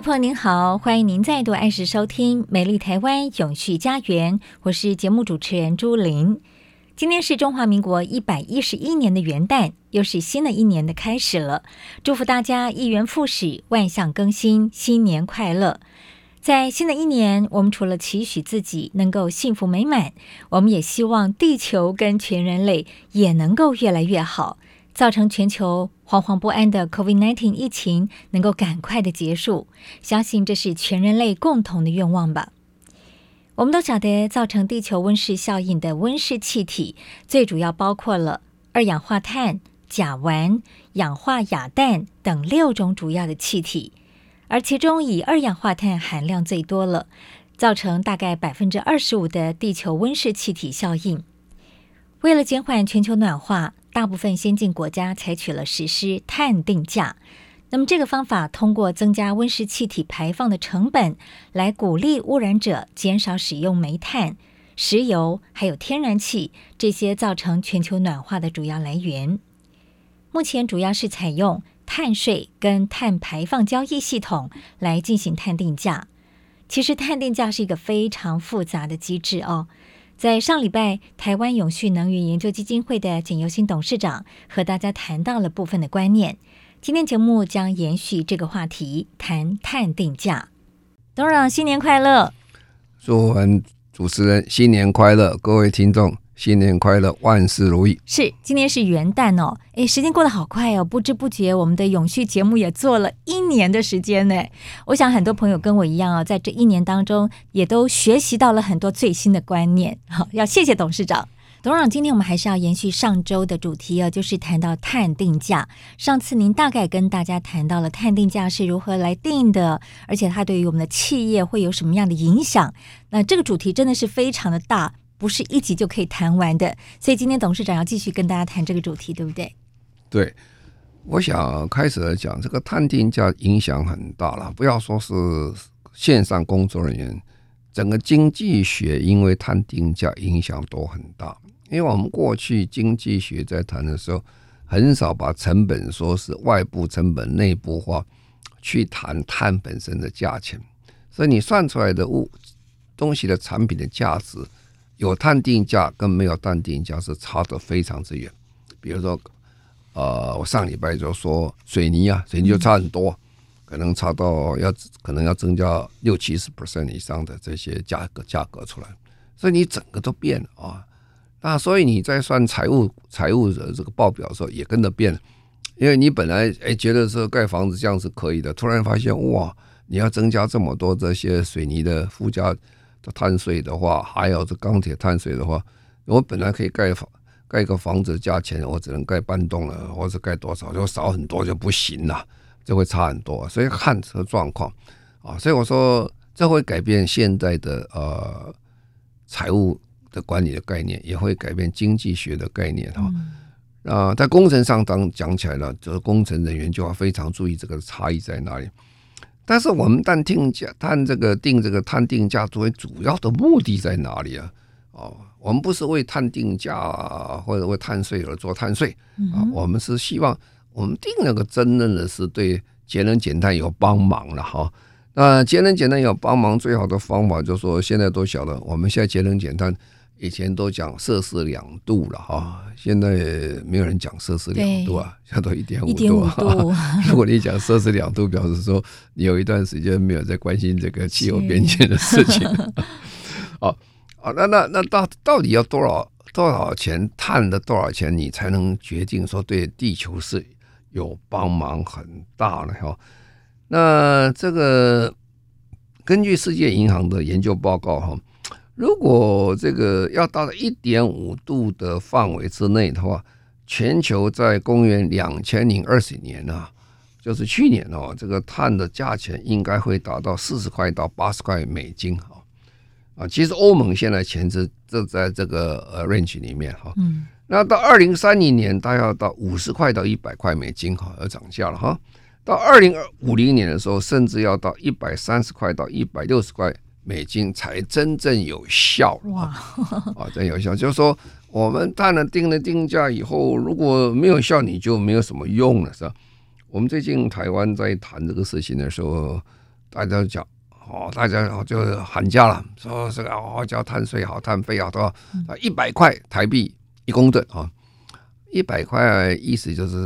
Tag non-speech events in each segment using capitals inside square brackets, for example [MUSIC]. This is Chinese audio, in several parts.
朋友您好，欢迎您再度按时收听《美丽台湾永续家园》，我是节目主持人朱琳。今天是中华民国一百一十一年的元旦，又是新的一年的开始了。祝福大家一元复始，万象更新，新年快乐！在新的一年，我们除了期许自己能够幸福美满，我们也希望地球跟全人类也能够越来越好。造成全球惶惶不安的 COVID-19 疫情能够赶快的结束，相信这是全人类共同的愿望吧。我们都晓得，造成地球温室效应的温室气体，最主要包括了二氧化碳、甲烷、氧化亚氮等六种主要的气体，而其中以二氧化碳含量最多了，造成大概百分之二十五的地球温室气体效应。为了减缓全球暖化，大部分先进国家采取了实施碳定价，那么这个方法通过增加温室气体排放的成本，来鼓励污染者减少使用煤炭、石油还有天然气这些造成全球暖化的主要来源。目前主要是采用碳税跟碳排放交易系统来进行碳定价。其实碳定价是一个非常复杂的机制哦。在上礼拜，台湾永续能源研究基金会的简尤新董事长和大家谈到了部分的观念。今天节目将延续这个话题，谈碳定价。董事长新年快乐！祝我们主持人新年快乐，各位听众。新年快乐，万事如意。是，今天是元旦哦，诶，时间过得好快哦，不知不觉我们的永续节目也做了一年的时间呢。我想很多朋友跟我一样啊、在这一年当中也都学习到了很多最新的观念。好，要谢谢董事长。董事长，今天我们还是要延续上周的主题啊，就是谈到碳定价。上次您大概跟大家谈到了碳定价是如何来定的，而且它对于我们的企业会有什么样的影响？那这个主题真的是非常的大。不是一集就可以谈完的，所以今天董事长要继续跟大家谈这个主题，对不对？对，我想开始来讲这个探定价影响很大了。不要说是线上工作人员，整个经济学因为探定价影响都很大。因为我们过去经济学在谈的时候，很少把成本说是外部成本内部化去谈碳本身的价钱，所以你算出来的物东西的产品的价值。有碳定价跟没有碳定价是差得非常之远。比如说，呃，我上礼拜就说水泥啊，水泥就差很多，可能差到要可能要增加六七十 percent 以上的这些价格价格出来，所以你整个都变了啊。那所以你在算财务财务的这个报表的时候也跟着变，因为你本来哎觉得说盖房子这样是可以的，突然发现哇，你要增加这么多这些水泥的附加。的碳税的话，还有这钢铁碳税的话，我本来可以盖房盖一个房子的价钱，我只能盖半栋了，或者盖多少就少很多就不行了，就会差很多。所以看车状况啊，所以我说这会改变现在的呃财务的管理的概念，也会改变经济学的概念哈。啊，在工程上当讲起来了，就是工程人员就要非常注意这个差异在哪里。但是我们碳定价，碳这个定这个碳定价作为主要的目的在哪里啊？哦，我们不是为碳定价或者为碳税而做碳税啊，我们是希望我们定那个真正的是对节能减碳有帮忙了哈。那节能减碳有帮忙，最好的方法就是说，现在都晓得，我们现在节能减碳。以前都讲摄氏两度了哈，现在没有人讲摄氏两度啊，现在都一点五度。[LAUGHS] 如果你讲摄氏两度，表示说你有一段时间没有在关心这个气候变迁的事情。好 [LAUGHS] 啊，那那那到到底要多少多少钱，碳的多少钱，你才能决定说对地球是有帮忙很大的哈？那这个根据世界银行的研究报告哈，如果这个要到了一点五度的范围之内的话，全球在公元两千零二十年啊，就是去年哦，这个碳的价钱应该会达到四十块到八十块美金哈。啊，其实欧盟现在钱是这在这个呃 range 里面哈，嗯，那到二零三零年，大概要到五十块到一百块美金哈，要涨价了哈。到二零五零年的时候，甚至要到一百三十块到一百六十块美金才真正有效哇！啊，真有效，就是说我们碳了定了定价以后，如果没有效，你就没有什么用了，是吧？我们最近台湾在谈这个事情的时候，大家讲。哦，大家就喊价了，说这个哦，交碳税好，碳费好多少？一百块台币一公吨啊，一百块意思就是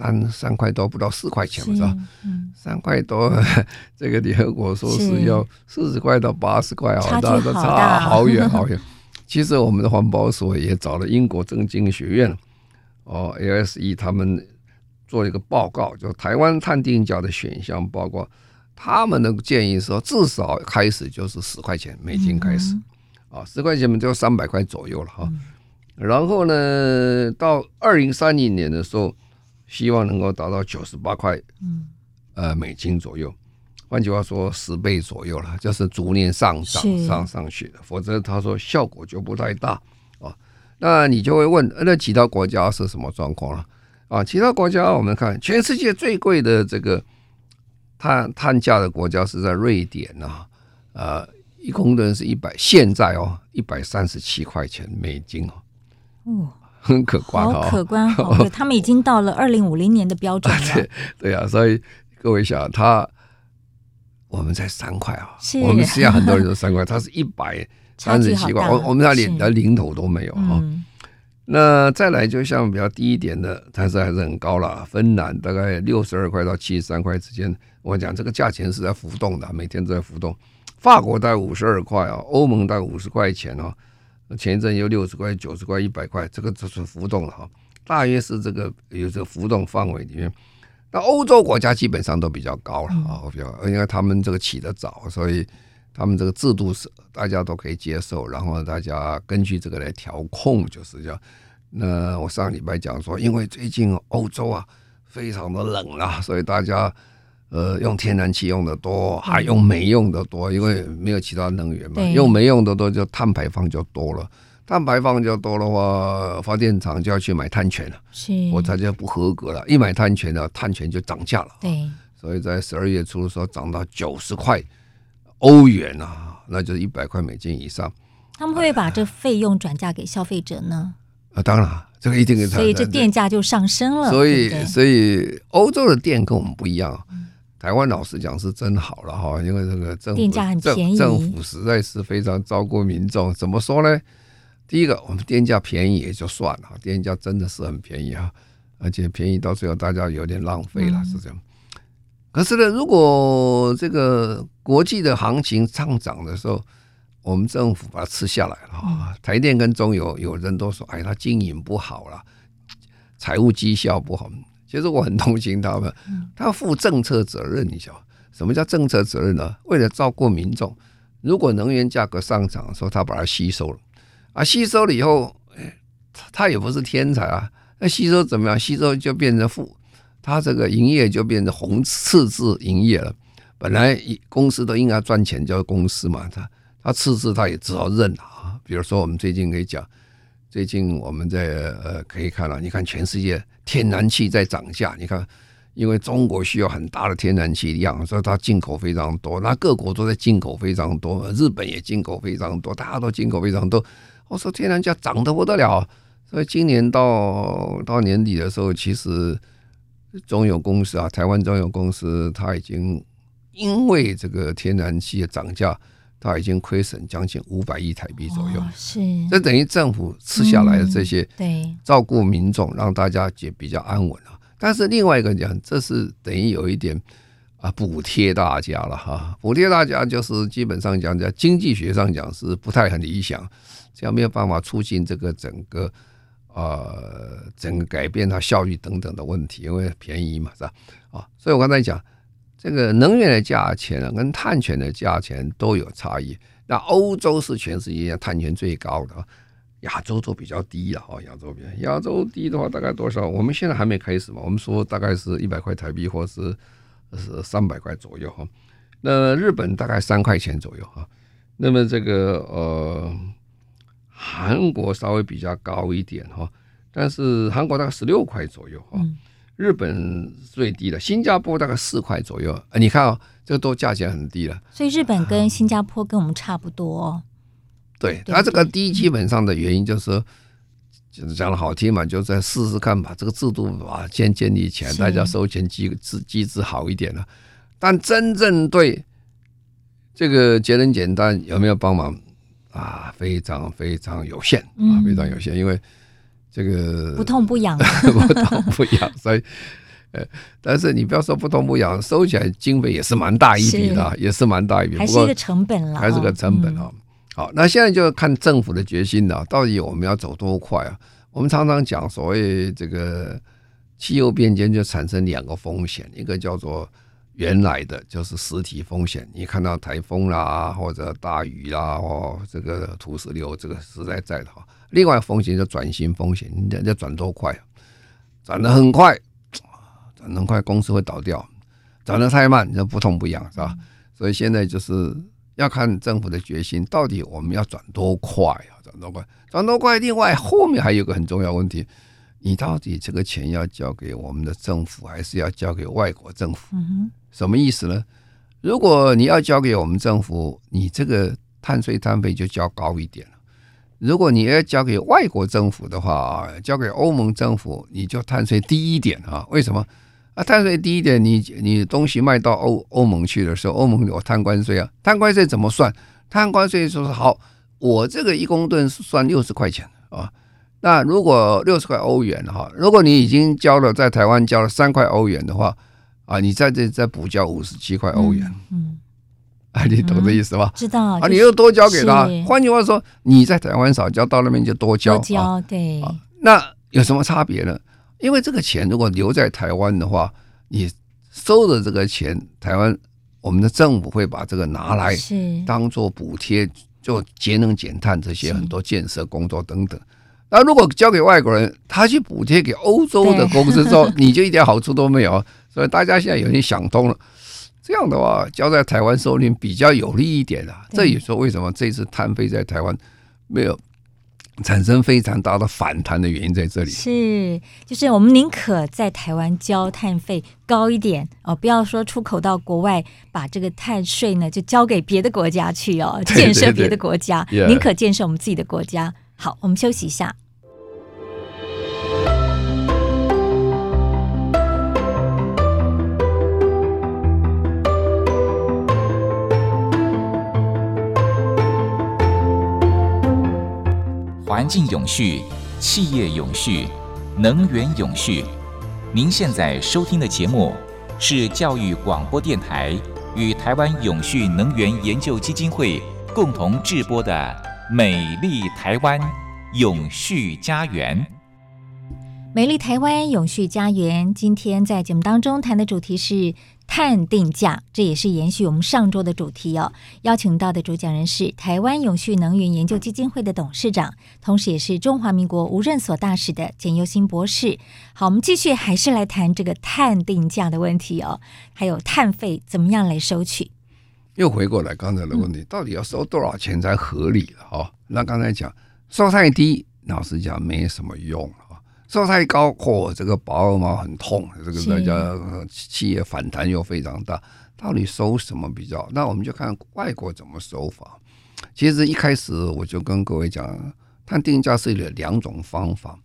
三三块多，不到四块钱是吧？三块多，[LAUGHS] 这个联合国说是要四十块到八十块啊，那都差好远 [LAUGHS] 好远。其实我们的环保署也找了英国政经学院哦，LSE 他们做一个报告，就台湾碳定价的选项报告。他们的建议说，至少开始就是十块钱美金开始，啊，十块钱嘛就三百块左右了哈。然后呢，到二零三零年的时候，希望能够达到九十八块，呃，美金左右。换句话说，十倍左右了，就是逐年上涨上上去的。否则他说效果就不太大啊。那你就会问，那其他国家是什么状况了？啊，其他国家我们看，全世界最贵的这个。碳碳价的国家是在瑞典呐，呃，一公吨是一百，现在哦，一百三十七块钱美金哦，哦，很可观哦，好可观，好，[LAUGHS] 他们已经到了二零五零年的标准了，对对啊，所以各位想，他我们才三块啊，我们实际上很多人都三块，[LAUGHS] 他是一百三十七块，我我们他连连零头都没有哈。那再来，就像比较低一点的，但是还是很高了。芬兰大概六十二块到七十三块之间，我讲这个价钱是在浮动的，每天都在浮动。法国大概五十二块啊，欧盟大概五十块钱啊，前一阵有六十块、九十块、一百块，这个就是浮动了哈，大约是这个有这个浮动范围里面。那欧洲国家基本上都比较高了啊，比较因为他们这个起得早，所以。他们这个制度是大家都可以接受，然后大家根据这个来调控，就是这样。那我上礼拜讲说，因为最近欧洲啊非常的冷啊，所以大家呃用天然气用的多，还用煤用的多，因为没有其他能源嘛，用煤用的多就碳排放就多了，碳排放就多的话，发电厂就要去买碳权了，是，我才就不合格了，一买碳权呢，碳权就涨价了，对，所以在十二月初的时候涨到九十块。欧元啊，那就是一百块美金以上。他们会不会把这费用转嫁给消费者呢？啊，当然，这个一定给他。所以这电价就上升了。所以，对对所以欧洲的电跟我们不一样。嗯、台湾老实讲是真好了哈，因为这个政府政府实在是非常照顾民众。怎么说呢？第一个，我们电价便宜也就算了，电价真的是很便宜啊，而且便宜到最后大家有点浪费了，嗯、是这样。可是呢，如果这个国际的行情上涨的时候，我们政府把它吃下来了啊。台电跟中油有人都说，哎，它经营不好了，财务绩效不好。其实我很同情他们，他要负政策责任。你晓得什么叫政策责任呢？为了照顾民众，如果能源价格上涨的时候，他把它吸收了啊，吸收了以后，哎，他也不是天才啊，那吸收怎么样？吸收就变成负。他这个营业就变成红赤字营业了。本来公司都应该赚钱，叫公司嘛。他他赤字，他也只好认啊。比如说，我们最近可以讲，最近我们在呃可以看到，你看全世界天然气在涨价。你看，因为中国需要很大的天然气量，所以它进口非常多。那各国都在进口非常多，日本也进口非常多，大家都进口非常多。我说天然气涨得不得了，所以今年到到年底的时候，其实。中油公司啊，台湾中油公司，它已经因为这个天然气的涨价，它已经亏损将近五百亿台币左右。是，这等于政府吃下来的这些，对，照顾民众，让大家也比较安稳啊。但是另外一个讲，这是等于有一点啊补贴大家了哈，补贴大家就是基本上讲在经济学上讲是不太很理想，这样没有办法促进这个整个呃整个改变它效率等等的问题，因为便宜嘛是吧？啊，所以我刚才讲这个能源的价钱啊，跟碳权的价钱都有差异。那欧洲是全世界碳权最高的，亚洲都比较低了哈。亚洲比亚洲低的话，大概多少？我们现在还没开始嘛，我们说大概是一百块台币，或是是三百块左右哈。那日本大概三块钱左右哈。那么这个呃，韩国稍微比较高一点哈，但是韩国大概十六块左右哈。嗯日本最低的，新加坡大概四块左右。啊，你看哦，这个都价钱很低了。所以日本跟新加坡跟我们差不多哦。对，它这个低基本上的原因就是说，就是讲的好听嘛，就再试试看吧这个制度啊先建立起来，大家收钱机制机制好一点了。但真正对这个节能减碳有没有帮忙啊？非常非常有限啊，非常有限，因为。这个不痛不痒，[LAUGHS] 不痛不痒，所以，呃，但是你不要说不痛不痒，收起来经费也是蛮大一笔的，也是蛮大一笔，还是一个成本了，还是个成本啊。好，那现在就看政府的决心了，到底我们要走多快啊？我们常常讲所谓这个气候变迁就产生两个风险，一个叫做原来的就是实体风险，你看到台风啦，或者大雨啦，哦这个土石流，这个实在在的话。另外风险就转型风险，你要转多快？转得很快，[TSK] 转得很快，公司会倒掉；转得太慢，就不痛不痒，是吧？所以现在就是要看政府的决心，到底我们要转多快啊？转多快？转多快？另外后面还有个很重要问题，你到底这个钱要交给我们的政府，还是要交给外国政府？什么意思呢？如果你要交给我们政府，你这个碳税碳费就交高一点了。如果你要交给外国政府的话，交给欧盟政府，你就碳税低一点啊？为什么啊？碳税低一点，你你东西卖到欧欧盟去的时候，欧盟有碳关税啊？碳关税怎么算？碳关税说是好，我这个一公吨算六十块钱啊。那如果六十块欧元哈，如果你已经交了在台湾交了三块欧元的话啊，你在这再补交五十七块欧元。嗯啊，你懂这意思吧？知道啊，你又多交给他。换句话说，你在台湾少交，到那边就多交。多交对。那有什么差别呢？因为这个钱如果留在台湾的话，你收的这个钱，台湾我们的政府会把这个拿来当做补贴，做节能减碳这些很多建设工作等等。那如果交给外国人，他去补贴给欧洲的公司之后，[LAUGHS] 你就一点好处都没有。所以大家现在有点想通了。这样的话，交在台湾收领比较有利一点啊。这也说为什么这次碳费在台湾没有产生非常大的反弹的原因在这里。是，就是我们宁可在台湾交碳费高一点哦，不要说出口到国外，把这个碳税呢就交给别的国家去哦，建设别的国家，对对对，宁可建设我们自己的国家。好，我们休息一下。环境永续，企业永续，能源永续。您现在收听的节目是教育广播电台与台湾永续能源研究基金会共同制播的《美丽台湾永续家园》。美丽台湾永续家园，今天在节目当中谈的主题是。碳定价，这也是延续我们上周的主题哦。邀请到的主讲人是台湾永续能源研究基金会的董事长，同时也是中华民国无任所大使的简尤新博士。好，我们继续还是来谈这个碳定价的问题哦，还有碳费怎么样来收取？又回过来刚才的问题，到底要收多少钱才合理了？哈，那刚才讲收太低，老实讲没什么用。收太高，嚯、哦，这个保尔毛很痛，这个大家企业反弹又非常大。到底收什么比较？那我们就看外国怎么收法。其实一开始我就跟各位讲，碳定价是有两种方法，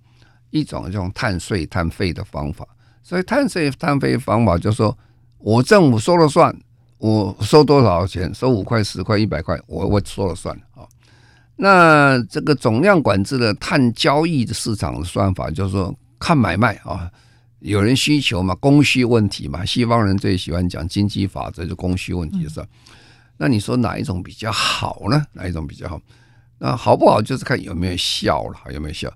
一种用碳税碳费的方法。所以碳税碳费方法就是说我政府说了算，我收多少钱，收五块、十块、一百块，我我说了算啊。那这个总量管制的碳交易的市场的算法，就是说看买卖啊，有人需求嘛，供需问题嘛，西方人最喜欢讲经济法则，就供需问题是吧？嗯、那你说哪一种比较好呢？哪一种比较好？那好不好就是看有没有效了，有没有效？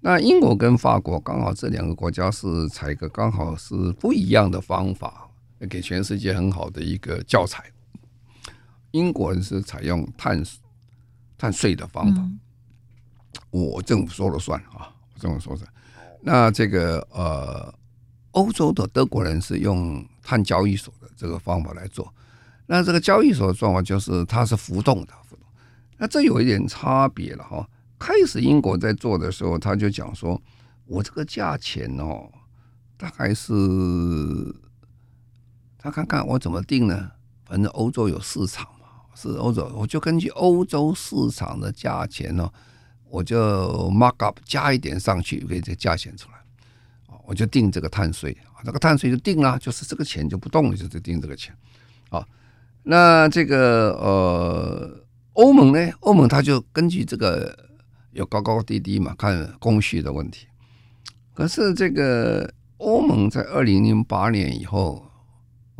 那英国跟法国刚好这两个国家是采个刚好是不一样的方法，给全世界很好的一个教材。英国人是采用碳碳税的方法，嗯、我政府说了算啊，我政府说了算。那这个呃，欧洲的德国人是用碳交易所的这个方法来做。那这个交易所的状况就是它是浮动的，浮动。那这有一点差别了哈。开始英国在做的时候，他就讲说，我这个价钱哦，大概是他看看我怎么定呢？反正欧洲有市场嘛，是欧洲，我就根据欧洲市场的价钱哦，我就 mark up 加一点上去，给这价钱出来，我就定这个碳税，这个碳税就定了，就是这个钱就不动了，就是定这个钱。啊，那这个呃，欧盟呢？欧盟它就根据这个。有高高低低嘛，看供需的问题。可是这个欧盟在二零零八年以后，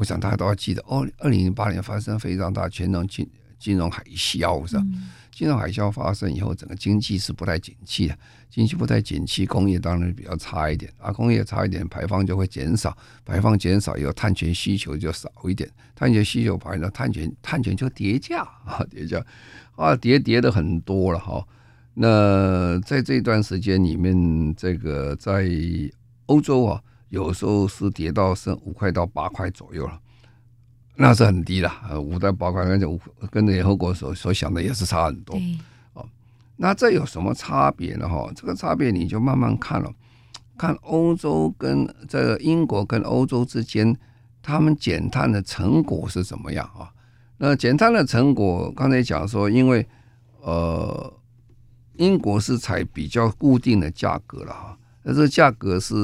我想大家都要记得，哦，二零零八年发生非常大全能金金融海啸，是吧？金融海啸发生以后，整个经济是不太景气的，经济不太景气，工业当然比较差一点啊，工业差一点，排放就会减少，排放减少以后，碳权需求就少一点，碳权需求排呢，碳权碳权就叠价啊，叠价啊，叠叠的很多了哈。那在这段时间里面，这个在欧洲啊，有时候是跌到剩五块到八块左右了，那是很低了。五到八块，跟着跟联合国所所想的也是差很多。哦，那这有什么差别呢？哈，这个差别你就慢慢看了，看欧洲跟这个英国跟欧洲之间，他们减碳的成果是怎么样啊？那减碳的成果，刚才讲说，因为呃。英国是采比较固定的价格了哈，那这个价格是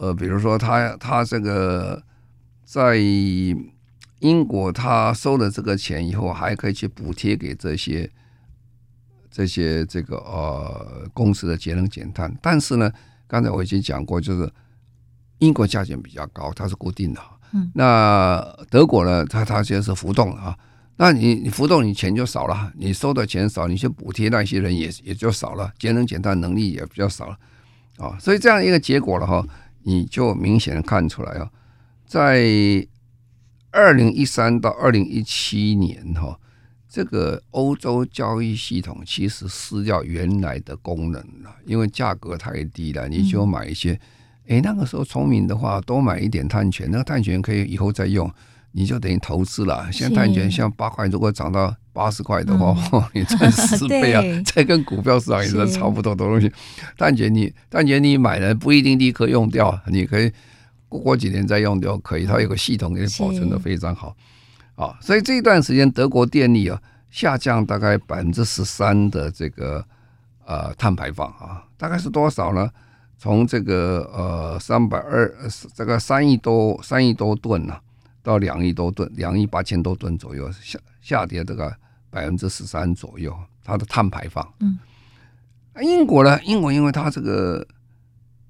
呃，比如说他他这个在英国他收了这个钱以后，还可以去补贴给这些这些这个呃公司的节能减碳。但是呢，刚才我已经讲过，就是英国价钱比较高，它是固定的。嗯，那德国呢，它它现在是浮动的啊。那你你浮动，你钱就少了，你收的钱少，你去补贴那些人也也就少了，节能减碳能力也比较少了，啊，所以这样一个结果了哈，你就明显的看出来啊，在二零一三到二零一七年哈，这个欧洲交易系统其实失掉原来的功能了，因为价格太低了，你就买一些，哎，那个时候聪明的话，多买一点碳权，那个碳权可以以后再用。你就等于投资了。现在碳权像八块，如果涨到八十块的话，嗯、你赚十 [LAUGHS] 倍啊！这跟股票市场也是差不多的东西。但姐你但姐你买了不一定立刻用掉，你可以过过几年再用掉，可以。它有个系统给你保存的非常好。啊，所以这一段时间德国电力啊下降大概百分之十三的这个呃碳排放啊，大概是多少呢？从这个呃三百二这个三亿多三亿多吨呢、啊。到两亿多吨，两亿八千多吨左右，下下跌这个百分之十三左右，它的碳排放。嗯，英国呢？英国因为它这个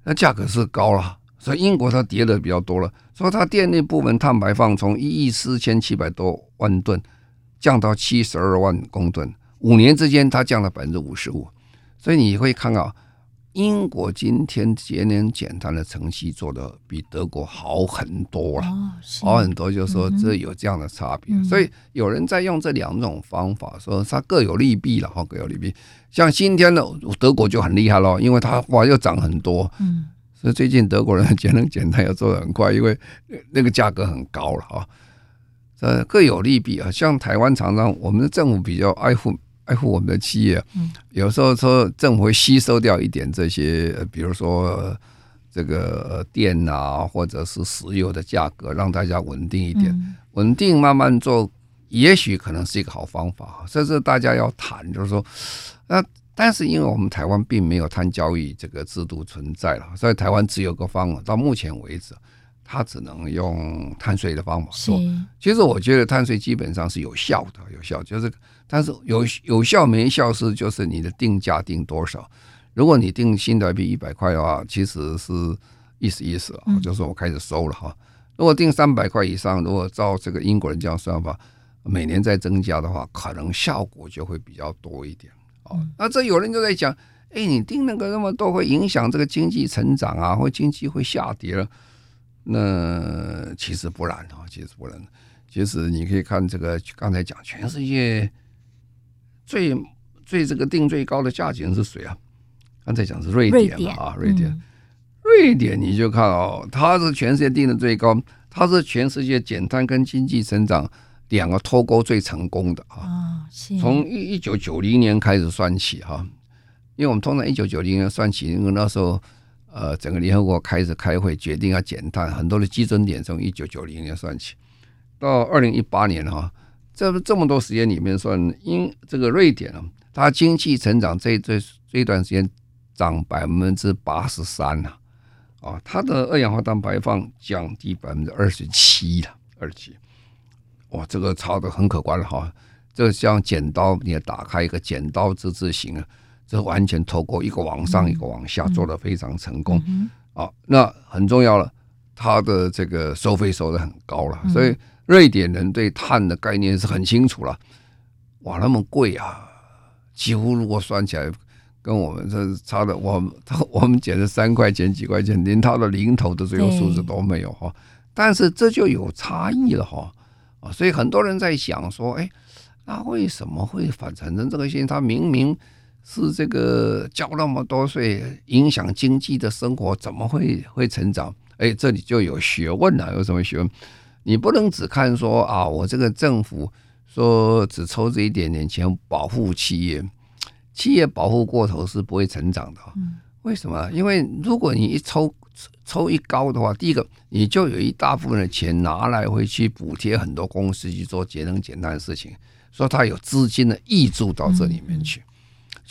那价格是高了，所以英国它跌的比较多了。所以它电力部门碳排放从一亿四千七百多万吨降到七十二万公吨，五年之间它降了百分之五十五。所以你会看到。英国今天节能减碳的程序做的比德国好很多了，好很多，就是说这有这样的差别。所以有人在用这两种方法，说它各有利弊了哈，各有利弊。像今天的德国就很厉害了，因为它哇又涨很多，嗯所以最近德国人节能减碳要做得很快，因为那个价格很高了哈。呃，各有利弊啊。像台湾常常我们的政府比较爱护。爱护我们的企业，有时候说政府会吸收掉一点这些，比如说这个电啊，或者是石油的价格，让大家稳定一点，稳定慢慢做，也许可能是一个好方法。这是大家要谈，就是说，那但是因为我们台湾并没有碳交易这个制度存在了，所以台湾只有个方案，到目前为止，它只能用碳税的方法做。其实我觉得碳税基本上是有效的，有效就是。但是有有效没效是就是你的定价定多少。如果你定新台币一百块的话，其实是意思意思啊，就是我开始收了哈。如果定三百块以上，如果照这个英国人这样算法，每年再增加的话，可能效果就会比较多一点。哦，那这有人就在讲，哎，你定那个那么多，会影响这个经济成长啊，或经济会下跌了。那其实不然啊，其实不然。其实你可以看这个，刚才讲全世界最最这个定最高的价钱是谁啊？刚才讲是瑞典嘛啊，瑞典，嗯、瑞典你就看哦，它是全世界定的最高，它是全世界减碳跟经济成长两个脱钩最成功的啊。从一一九九零年开始算起哈，因为我们通常一九九零年算起，因为那时候呃整个联合国开始开会决定要减碳，很多的基准点从一九九零年算起，到二零一八年哈，这这么多时间里面算，因这个瑞典啊，它经济成长这这这一段时间。涨百分之八十三呐，啊，它的二氧化碳排放降低百分之二十七了，二十七，哇，这个差的很可观了哈。这像剪刀，你也打开一个剪刀之字形啊，这完全透过一个往上一个往下，做的非常成功啊。那很重要了，它的这个收费收的很高了，所以瑞典人对碳的概念是很清楚了。哇，那么贵啊，几乎如果算起来。跟我们这差的，我们 [LAUGHS] 我们减了三块钱几块钱，连它的零头的最后数字都没有哈。但是这就有差异了哈啊，所以很多人在想说，哎，那为什么会反产生这个现象？它明明是这个交那么多税，影响经济的生活，怎么会会成长？哎，这里就有学问了。有什么学问？你不能只看说啊，我这个政府说只抽这一点点钱保护企业。企业保护过头是不会成长的，为什么？因为如果你一抽抽一高的话，第一个你就有一大部分的钱拿来回去补贴很多公司去做节能减碳的事情，所以它有资金的溢注到这里面去，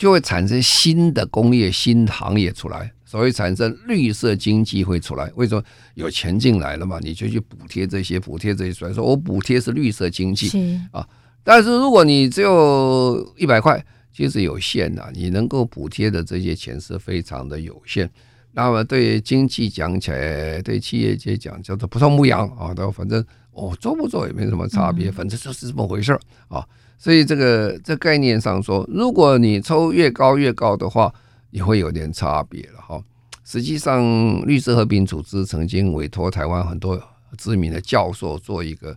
就会产生新的工业、新行业出来，所以产生绿色经济会出来。为什么有钱进来了嘛？你就去补贴这些，补贴这些出来，说我补贴是绿色经济啊。但是如果你只有一百块。其实有限的，你能够补贴的这些钱是非常的有限。那么对经济讲起来，对企业界讲叫做不痛不痒啊，都反正我做不做也没什么差别，反正就是这么回事儿啊。所以这个这概念上说，如果你抽越高越高的话，也会有点差别了哈。实际上，绿色和平组织曾经委托台湾很多知名的教授做一个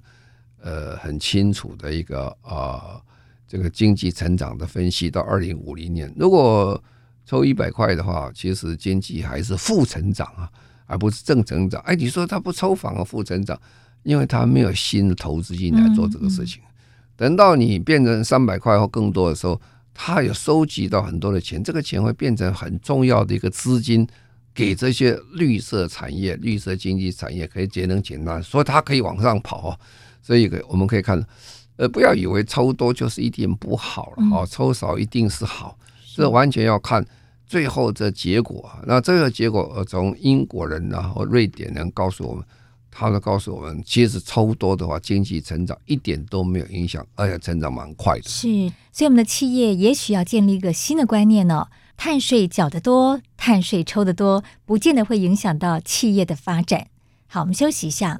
呃很清楚的一个啊。这个经济成长的分析到二零五零年，如果抽一百块的话，其实经济还是负成长啊，而不是正成长。哎，你说他不抽反而负成长，因为他没有新的投资进来做这个事情。等到你变成三百块或更多的时候，他有收集到很多的钱，这个钱会变成很重要的一个资金，给这些绿色产业、绿色经济产业可以节能减碳，所以它可以往上跑。所以我们可以看。呃，不要以为抽多就是一定不好了哦，抽少一定是好，这完全要看最后这结果。那这个结果，从英国人然后瑞典人告诉我们，他都告诉我们，其实抽多的话，经济成长一点都没有影响，而且成长蛮快的。是，所以我们的企业也许要建立一个新的观念呢，碳税缴得多，碳税抽得多，不见得会影响到企业的发展。好，我们休息一下。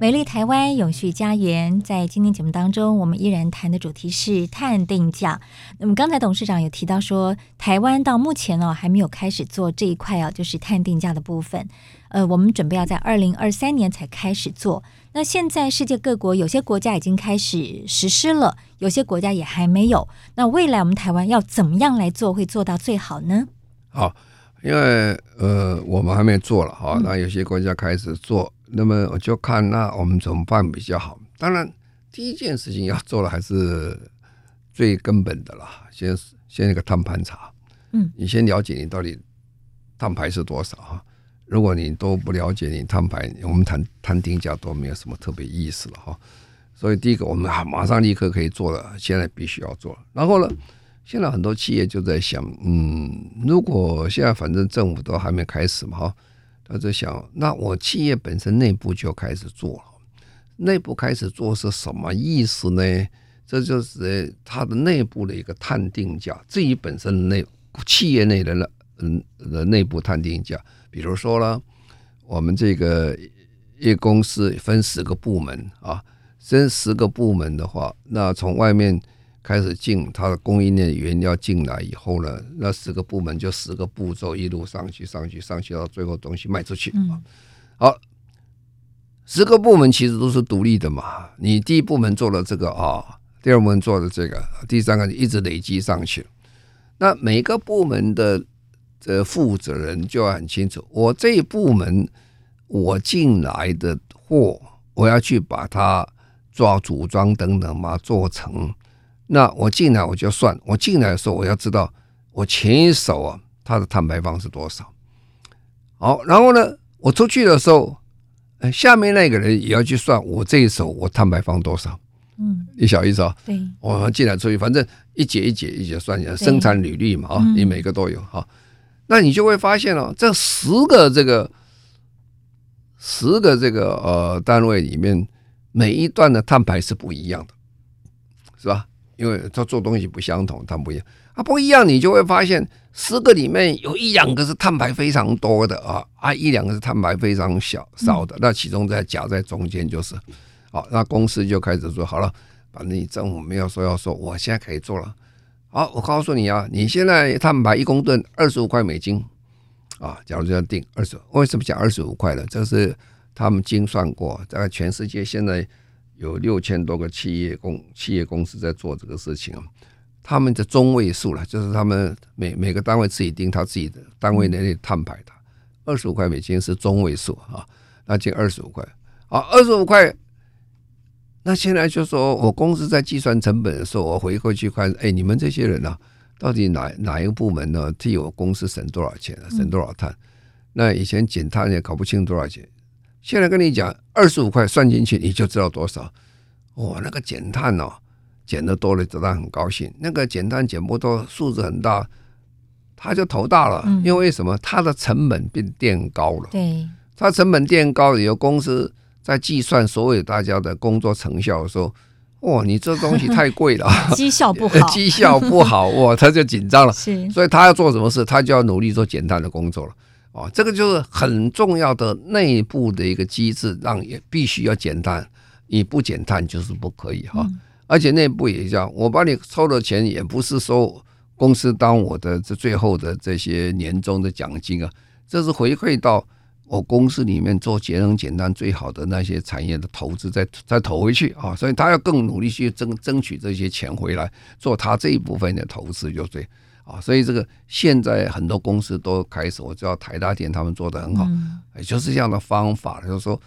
美丽台湾永续家园，在今天节目当中，我们依然谈的主题是碳定价。那么刚才董事长有提到说，台湾到目前哦还没有开始做这一块啊，就是碳定价的部分。呃，我们准备要在二零二三年才开始做。那现在世界各国有些国家已经开始实施了，有些国家也还没有。那未来我们台湾要怎么样来做，会做到最好呢？好，因为呃我们还没做了哈，那有些国家开始做。那么我就看那我们怎么办比较好？当然，第一件事情要做的还是最根本的啦，先先一个碳盘查。嗯，你先了解你到底碳排是多少哈。如果你都不了解你碳排，我们谈谈定价都没有什么特别意思了哈。所以第一个，我们马上立刻可以做了，现在必须要做。然后呢，现在很多企业就在想，嗯，如果现在反正政府都还没开始嘛哈，他在想，那我企业本身内部就开始做了。内部开始做是什么意思呢？这就是它的内部的一个碳定价，自己本身内企业内的嗯的内部碳定价。比如说呢，我们这个一公司分十个部门啊，分十个部门的话，那从外面开始进它的供应链原料进来以后呢，那十个部门就十个步骤一路上去，上去，上去到最后东西卖出去啊。好。十个部门其实都是独立的嘛，你第一部门做了这个啊，第二部门做了这个，第三个一直累积上去。那每个部门的这负责人就要很清楚，我这一部门我进来的货，我要去把它做组装等等嘛，做成。那我进来我就算，我进来的时候我要知道我前一手啊，它的碳排放是多少。好，然后呢，我出去的时候。下面那个人也要去算，我这一手我碳排放多少？嗯，你小意思啊？对，我进来出去，反正一节一节一节算起来，生产履历嘛啊，你每个都有哈。那你就会发现哦，这十个这个十个这个呃单位里面，每一段的碳排是不一样的，是吧？因为他做东西不相同，他不一样啊，不一样，你就会发现。十个里面有一两个是碳排非常多的啊，啊一两个是碳排非常小少的，那其中在夹在中间就是，好，那公司就开始说好了，反正你政府没有说要说，我现在可以做了。好，我告诉你啊，你现在碳排一公吨二十五块美金啊，假如这样定二十，为什么讲二十五块呢？这是他们精算过，在全世界现在有六千多个企业公企业公司在做这个事情啊。他们的中位数了，就是他们每每个单位自己定他自己的单位内的碳排的，二十五块美金是中位数啊，那就二十五块，啊，二十五块。那现在就说我公司在计算成本的时候，我回过去看，哎，你们这些人啊，到底哪哪一个部门呢，替我公司省多少钱，省多少碳？那以前减碳也搞不清多少钱，现在跟你讲二十五块算进去，你就知道多少。哇，那个减碳哦。减的多了，就他很高兴。那个减碳减不多，数字很大，他就头大了。因为什么？他的成本变垫高了。对，他成本垫高了以后，公司在计算所有大家的工作成效的时候，哇，你这东西太贵了，[LAUGHS] 绩效不好，[LAUGHS] 绩效不好，哇，他就紧张了。[LAUGHS] 是，所以他要做什么事，他就要努力做减碳的工作了。哦，这个就是很重要的内部的一个机制，让也必须要减碳，你不减碳就是不可以哈。而且内部也一样，我帮你抽的钱也不是说公司当我的这最后的这些年终的奖金啊，这是回馈到我公司里面做节能减碳最好的那些产业的投资，再再投回去啊，所以他要更努力去争争取这些钱回来，做他这一部分的投资就对啊，所以这个现在很多公司都开始，我知道台达电他们做的很好，也就是这样的方法，就是说。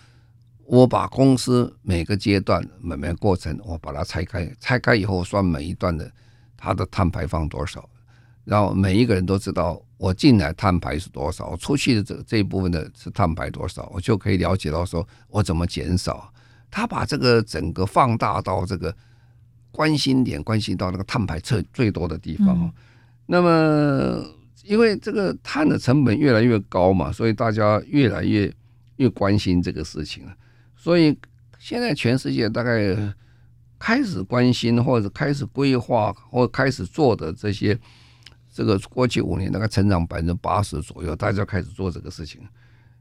我把公司每个阶段、每每个过程，我把它拆开，拆开以后算每一段的它的碳排放多少，然后每一个人都知道我进来碳排是多少，我出去的这这一部分的是碳排多少，我就可以了解到说我怎么减少。他把这个整个放大到这个关心点，关心到那个碳排测最多的地方。嗯、那么因为这个碳的成本越来越高嘛，所以大家越来越越关心这个事情了。所以现在全世界大概开始关心或者开始规划或开始做的这些，这个过去五年大概成长百分之八十左右，大家开始做这个事情。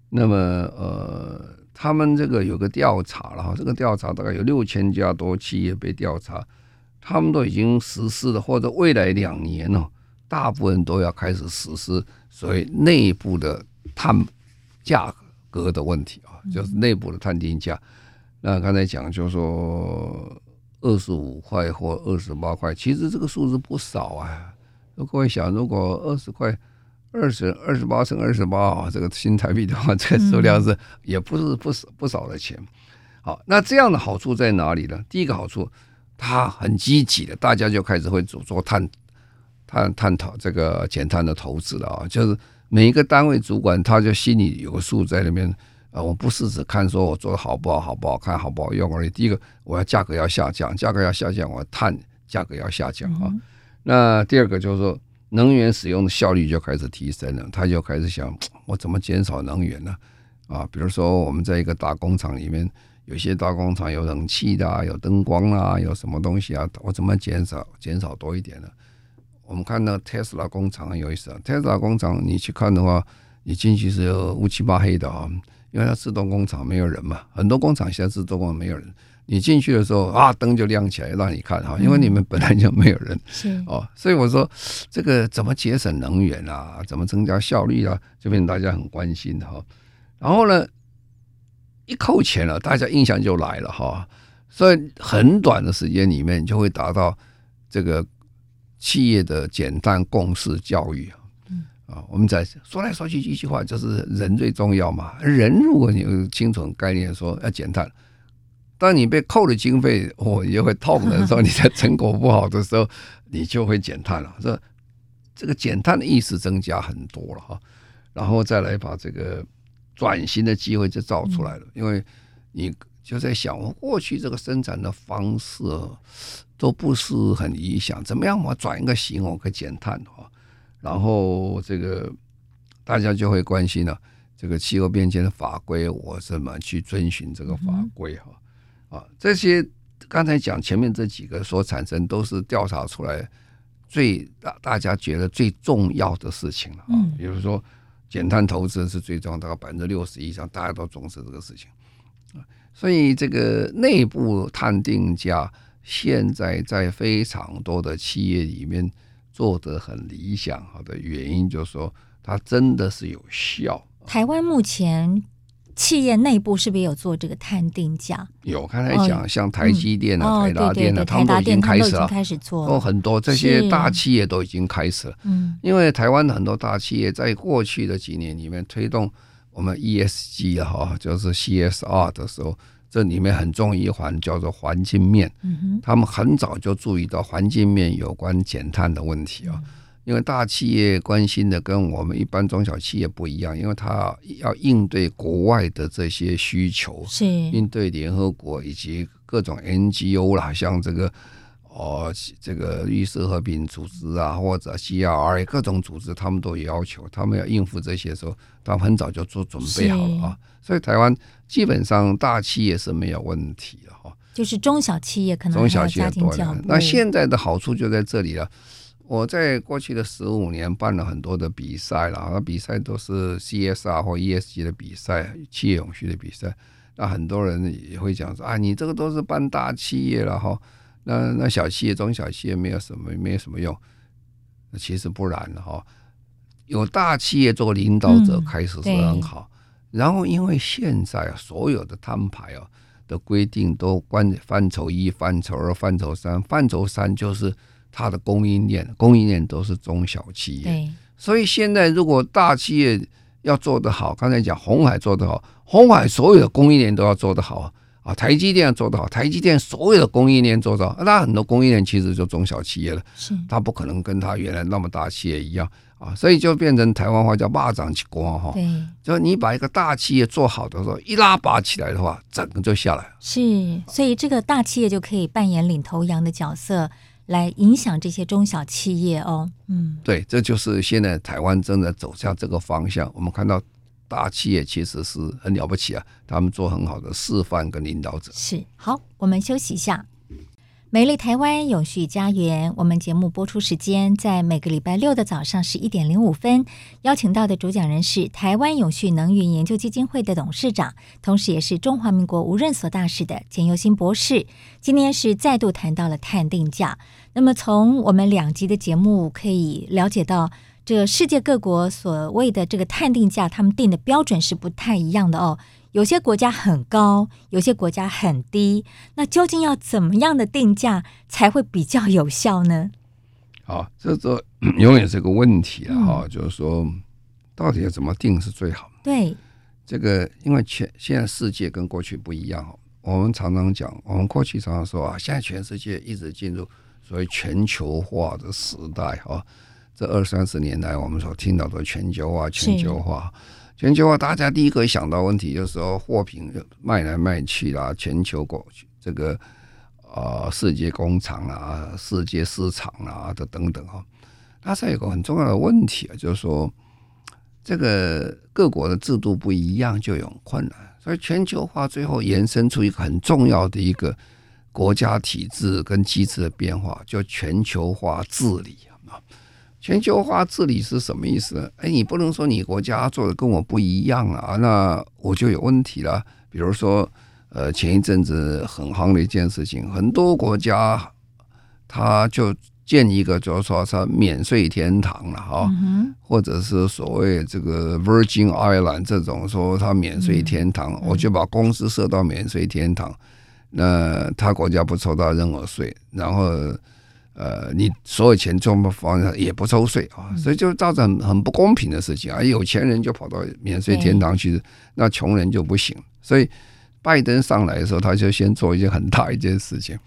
那么呃，他们这个有个调查了哈，这个调查大概有六千家多企业被调查，他们都已经实施了，或者未来两年哦，大部分都要开始实施所谓内部的碳价格。的问题啊，就是内部的碳定价。那刚才讲就是说二十五块或二十八块，其实这个数字不少啊。各位想，如果二十块、二十二十八乘二十八啊，这个新台币的话，这个数量是也不是不少不少的钱。好，那这样的好处在哪里呢？第一个好处，它很积极的，大家就开始会做做碳碳探讨这个减碳的投资了啊，就是。每一个单位主管他就心里有个数在那边。啊，我不是只看说我做的好不好，好不好看，好不好用而已。第一个，我要价格要下降，价格要下降，我碳价格要下降啊、嗯。那第二个就是说，能源使用的效率就开始提升了，他就开始想，我怎么减少能源呢？啊，比如说我们在一个大工厂里面，有些大工厂有冷气的、啊，有灯光啊，有什么东西啊，我怎么减少减少多一点呢？我们看那特斯拉工厂很有意思啊，特斯拉工厂你去看的话，你进去是有乌漆八黑的啊。因为它自动工厂没有人嘛，很多工厂现在自动工没有人，你进去的时候啊，灯就亮起来让你看哈，因为你们本来就没有人，是哦，所以我说这个怎么节省能源啊，怎么增加效率啊，这边大家很关心的哈。然后呢，一扣钱了，大家印象就来了哈，所以很短的时间里面就会达到这个企业的简单共识教育。啊，我们在说来说去一句话，就是人最重要嘛。人如果你有清楚概念，说要减碳，当你被扣了经费，哦，也会痛的时候，你的成果不好的时候，你就会减碳了。[LAUGHS] 这这个减碳的意识增加很多了哈，然后再来把这个转型的机会就造出来了。因为你就在想，我过去这个生产的方式都不是很理想，怎么样我转一个型，我可以减碳哈。然后这个大家就会关心了，这个气候变迁的法规，我怎么去遵循这个法规哈？啊，这些刚才讲前面这几个所产生都是调查出来最大大家觉得最重要的事情了啊。比如说减碳投资是最重要，大概百分之六十以上大家都重视这个事情啊。所以这个内部碳定价现在在非常多的企业里面。做得很理想，好的原因就是说，它真的是有效。台湾目前企业内部是不是有做这个碳定价？有，刚才讲像台积电啊、台达电啊，他们都已经开始了，开始做。都很多这些大企业都已经开始了。嗯，因为台湾的很多大企业在过去的几年里面推动我们 ESG 啊，哈，就是 CSR 的时候。这里面很重要一环叫做环境面，他们很早就注意到环境面有关减碳的问题啊。因为大企业关心的跟我们一般中小企业不一样，因为它要应对国外的这些需求，是。应对联合国以及各种 NGO 啦，像这个哦，这个绿色和平组织啊，或者 CRI 各种组织，他们都有要求，他们要应付这些的时候，他们很早就做准备好了啊。所以台湾基本上大企业是没有问题的哈，就是中小企业可能中小企业多了。那现在的好处就在这里了。我在过去的十五年办了很多的比赛了，那比赛都是 CSR 或 ESG 的比赛，企业永续的比赛。那很多人也会讲说啊，你这个都是办大企业了哈，那那小企业、中小企业没有什么没有什么用。其实不然了哈，有大企业做领导者开始是很好。嗯然后，因为现在啊，所有的摊牌啊的规定都关范畴一、范畴二、范畴三，范畴三就是它的供应链，供应链都是中小企业。所以现在如果大企业要做得好，刚才讲红海做得好，红海所有的供应链都要做得好啊。台积电要做得好，台积电所有的供应链做到，那很多供应链其实就中小企业了，是它不可能跟它原来那么大企业一样。啊，所以就变成台湾话叫“蚂蚱起光”哈，对，就你把一个大企业做好的时候，一拉拔起来的话，整个就下来了。是，所以这个大企业就可以扮演领头羊的角色，来影响这些中小企业哦。嗯，对，这就是现在台湾正在走向这个方向。我们看到大企业其实是很了不起啊，他们做很好的示范跟领导者。是，好，我们休息一下。美丽台湾永续家园，我们节目播出时间在每个礼拜六的早上十一点零五分。邀请到的主讲人是台湾永续能源研究基金会的董事长，同时也是中华民国无任所大使的简尤新博士。今天是再度谈到了碳定价。那么从我们两集的节目可以了解到，这个世界各国所谓的这个碳定价，他们定的标准是不太一样的哦。有些国家很高，有些国家很低。那究竟要怎么样的定价才会比较有效呢？好，这这 [CLEARS THROAT] 永远是个问题了哈、嗯，就是说，到底要怎么定是最好？对，这个因为全现在世界跟过去不一样，我们常常讲，我们过去常常说啊，现在全世界一直进入所谓全球化的时代哈。这二三十年来我们所听到的全球化、全球化、全球化，大家第一个想到问题就是说货品卖来卖去啦，全球过去这个呃世界工厂啊、世界市场啊的等等哈。但是有个很重要的问题啊，就是说这个各国的制度不一样就有困难，所以全球化最后延伸出一个很重要的一个。国家体制跟机制的变化，叫全球化治理啊。全球化治理是什么意思呢？哎，你不能说你国家做的跟我不一样啊，那我就有问题了。比如说，呃，前一阵子很夯的一件事情，很多国家他就建一个，就是说是免税天堂了哈，或者是所谓这个 Virgin Island 这种说它免税天堂，我就把公司设到免税天堂。那他国家不抽到任何税，然后呃，你所有钱中方也不抽税啊，所以就造成很很不公平的事情啊。有钱人就跑到免税天堂去，那穷人就不行。所以拜登上来的时候，他就先做一件很大一件事情，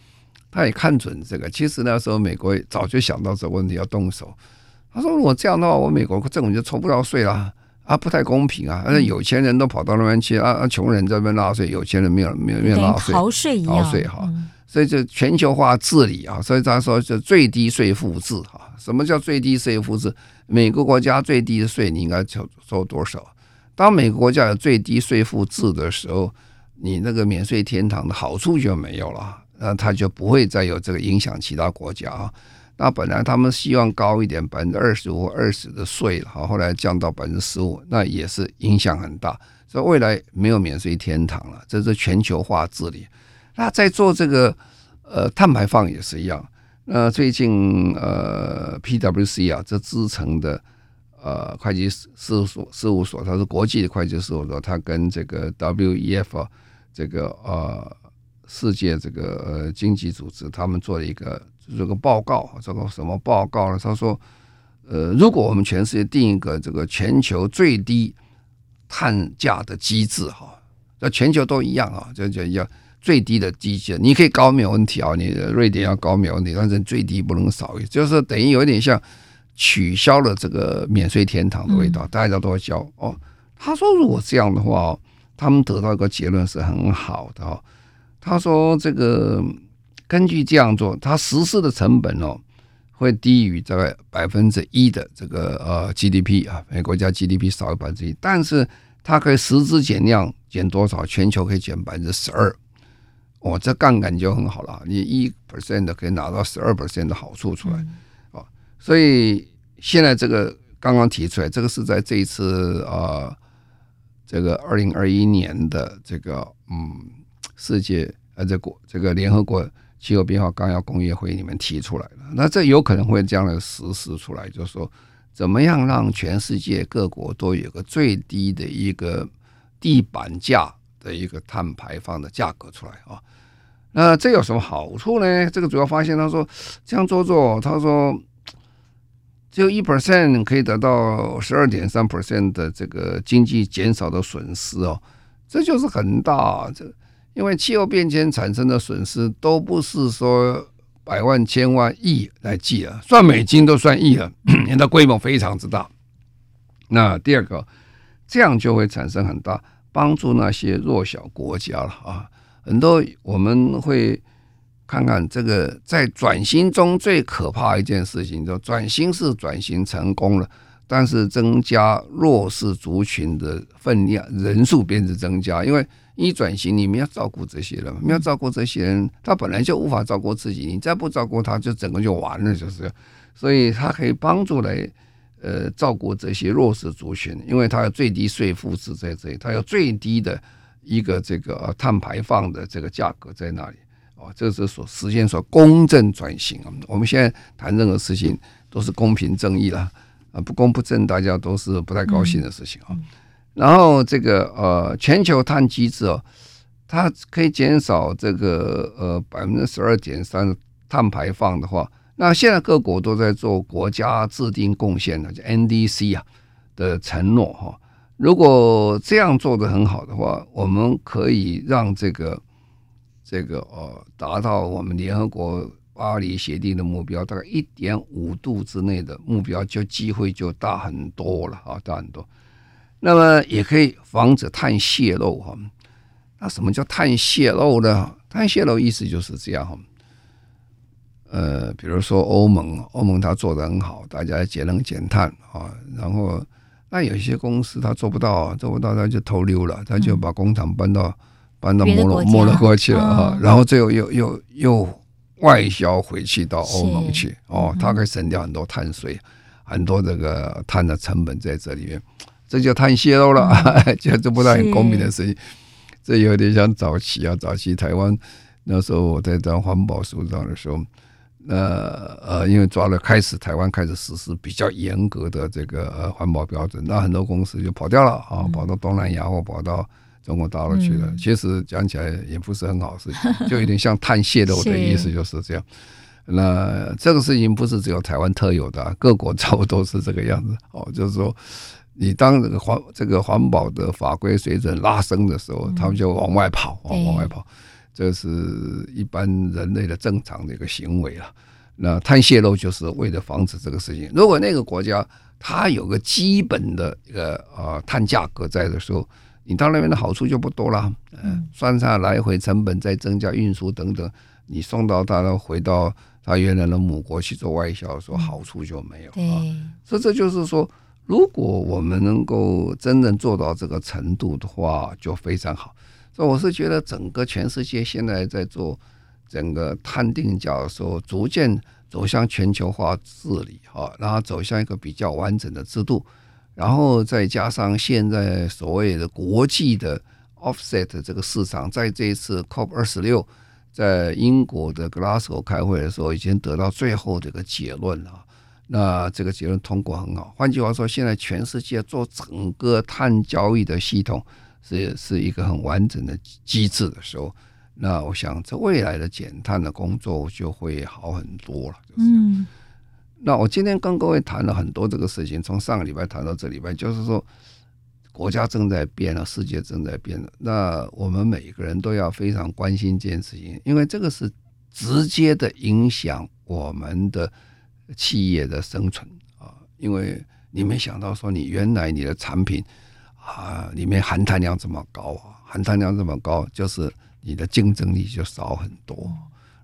他也看准这个。其实那时候美国早就想到这个问题要动手，他说如果这样的话，我美国政府就抽不到税了。啊，不太公平啊！而且有钱人都跑到那边去，啊啊，穷人这边纳税，有钱人没有没有没有纳税，逃税一样，逃税哈。所以就全球化治理啊，所以他说就最低税负制哈。什么叫最低税负制？每个国家最低的税你应该收收多少？当每个国家有最低税负制的时候，你那个免税天堂的好处就没有了，那他就不会再有这个影响其他国家啊。那本来他们希望高一点，百分之二十五、二十的税，好，后来降到百分之十五，那也是影响很大。所以未来没有免税天堂了，这是全球化治理。那在做这个呃碳排放也是一样。那最近呃 PwC 啊，这资诚的呃会计事务所事务所，它是国际的会计事务所，它跟这个 WEF，这个呃世界这个呃经济组织，他们做了一个。这个报告，这个什么报告呢？他说，呃，如果我们全世界定一个这个全球最低碳价的机制，哈，那全球都一样啊，就就要最低的机制，你可以高没有问题啊，你瑞典要高没有问题，但是最低不能少，就是等于有点像取消了这个免税天堂的味道，大家都要交哦。他说，如果这样的话，他们得到一个结论是很好的哦。他说这个。根据这样做，它实施的成本哦，会低于这个百分之一的这个呃 GDP 啊，每个国家 GDP 少于百分之一，但是它可以实质减量减多少？全球可以减百分之十二，哦，这杠杆就很好了，你一 percent 的可以拿到十二 percent 的好处出来，哦，所以现在这个刚刚提出来，这个是在这一次啊，这个二零二一年的这个嗯世界呃这国这个联合国。气候变化纲要工业会议里面提出来的，那这有可能会这样的实施出来，就是说，怎么样让全世界各国都有个最低的一个地板价的一个碳排放的价格出来啊？那这有什么好处呢？这个主要发现他说这样做做，他说只有一 percent 可以得到十二点三 percent 的这个经济减少的损失哦，这就是很大这。因为气候变迁产生的损失都不是说百万、千万、亿来计了，算美金都算亿了，[COUGHS] 你的规模非常之大。那第二个，这样就会产生很大帮助那些弱小国家了啊。很多我们会看看这个，在转型中最可怕一件事情，就转型是转型成功了，但是增加弱势族群的分量人数变成增加，因为。一转型，你们要照顾这些人，你要照顾这些人，他本来就无法照顾自己，你再不照顾他，就整个就完了，就是。所以，他可以帮助来，呃，照顾这些弱势族群，因为他有最低税负制在这里，他有最低的一个这个碳排放的这个价格在那里，哦，这是所实现所公正转型啊。我们现在谈任何事情都是公平正义啦，啊，不公不正，大家都是不太高兴的事情啊。嗯然后这个呃全球碳机制哦，它可以减少这个呃百分之十二点三碳排放的话，那现在各国都在做国家制定贡献的，就 NDC 啊的承诺哈。如果这样做得很好的话，我们可以让这个这个呃达到我们联合国巴黎协定的目标，大概一点五度之内的目标，就机会就大很多了啊，大很多。那么也可以防止碳泄漏哈。那什么叫碳泄漏呢？碳泄漏意思就是这样哈。呃，比如说欧盟，欧盟它做得很好，大家节能减碳啊。然后那有些公司他做不到，做不到他就偷溜了，他就把工厂搬到、嗯、搬到摩洛摩洛哥去了啊。哦、然后最后又又又外销回去到欧盟去哦，他可以省掉很多碳税，很多这个碳的成本在这里面，这就碳泄漏了，嗯、[LAUGHS] 就这不太很公平的事情。这有点像早期啊，早期台湾那时候我在当环保署长的时候，那呃，呃，因为抓了开始台湾开始实施比较严格的这个呃环保标准，那很多公司就跑掉了啊，跑到东南亚或跑到中国大陆去了。嗯、其实讲起来也不是很好事情，[LAUGHS] 就有点像碳泄漏的意思，就是这样。那这个事情不是只有台湾特有的，各国差不多是这个样子哦，就是说。你当这个环这个环保的法规水准拉升的时候，他们就往外跑，往外跑，这是一般人类的正常的一个行为了。那碳泄漏就是为了防止这个事情。如果那个国家它有个基本的一个呃碳价格在的时候，你到那边的好处就不多了。嗯，算上来回成本再增加运输等等，你送到它的回到它原来的母国去做外销的时候，好处就没有。对，所以这就是说。如果我们能够真正做到这个程度的话，就非常好。所以我是觉得，整个全世界现在在做整个碳定价的时候，逐渐走向全球化治理，哈，然后走向一个比较完整的制度，然后再加上现在所谓的国际的 offset 这个市场，在这一次 COP 二十六在英国的 Glasgow 开会的时候，已经得到最后的一个结论了。那这个结论通过很好。换句话说，现在全世界做整个碳交易的系统是是一个很完整的机制的时候，那我想这未来的减碳的工作就会好很多了。就是，嗯。那我今天跟各位谈了很多这个事情，从上个礼拜谈到这礼拜，就是说国家正在变了，世界正在变了。那我们每个人都要非常关心这件事情，因为这个是直接的影响我们的。企业的生存啊，因为你没想到说你原来你的产品啊里面含碳量这么高啊，含碳量这么高，就是你的竞争力就少很多。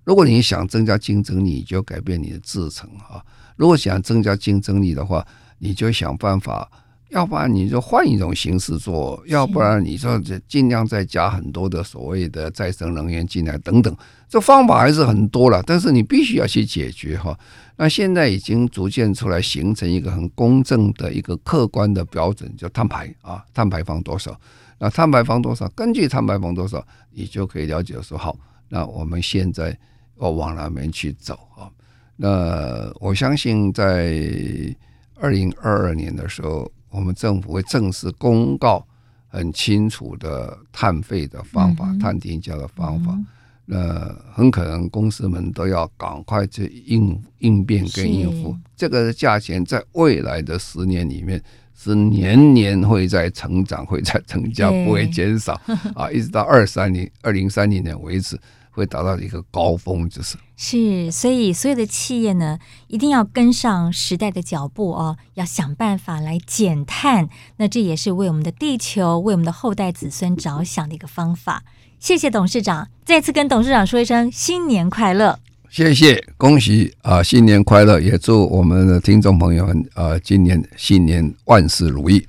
如果你想增加竞争力，你就改变你的制成啊；如果想增加竞争力的话，你就想办法。要不然你就换一种形式做，要不然你说这尽量再加很多的所谓的再生能源进来等等，这方法还是很多了，但是你必须要去解决哈。那现在已经逐渐出来形成一个很公正的一个客观的标准，叫碳排啊，碳排放多少？那碳排放多少？根据碳排放多少，你就可以了解说好，那我们现在要往哪边去走啊？那我相信在二零二二年的时候。我们政府会正式公告很清楚的碳费的方法、碳定价的方法。那很可能公司们都要赶快去应应变跟应付。这个价钱在未来的十年里面是年年会在成长，会在增加，不会减少啊，一直到二三年、二零三零年为止。会达到一个高峰，就是是，所以所有的企业呢，一定要跟上时代的脚步哦，要想办法来减碳。那这也是为我们的地球、为我们的后代子孙着想的一个方法。谢谢董事长，再次跟董事长说一声新年快乐。谢谢，恭喜啊，新年快乐！也祝我们的听众朋友们啊，今年新年万事如意。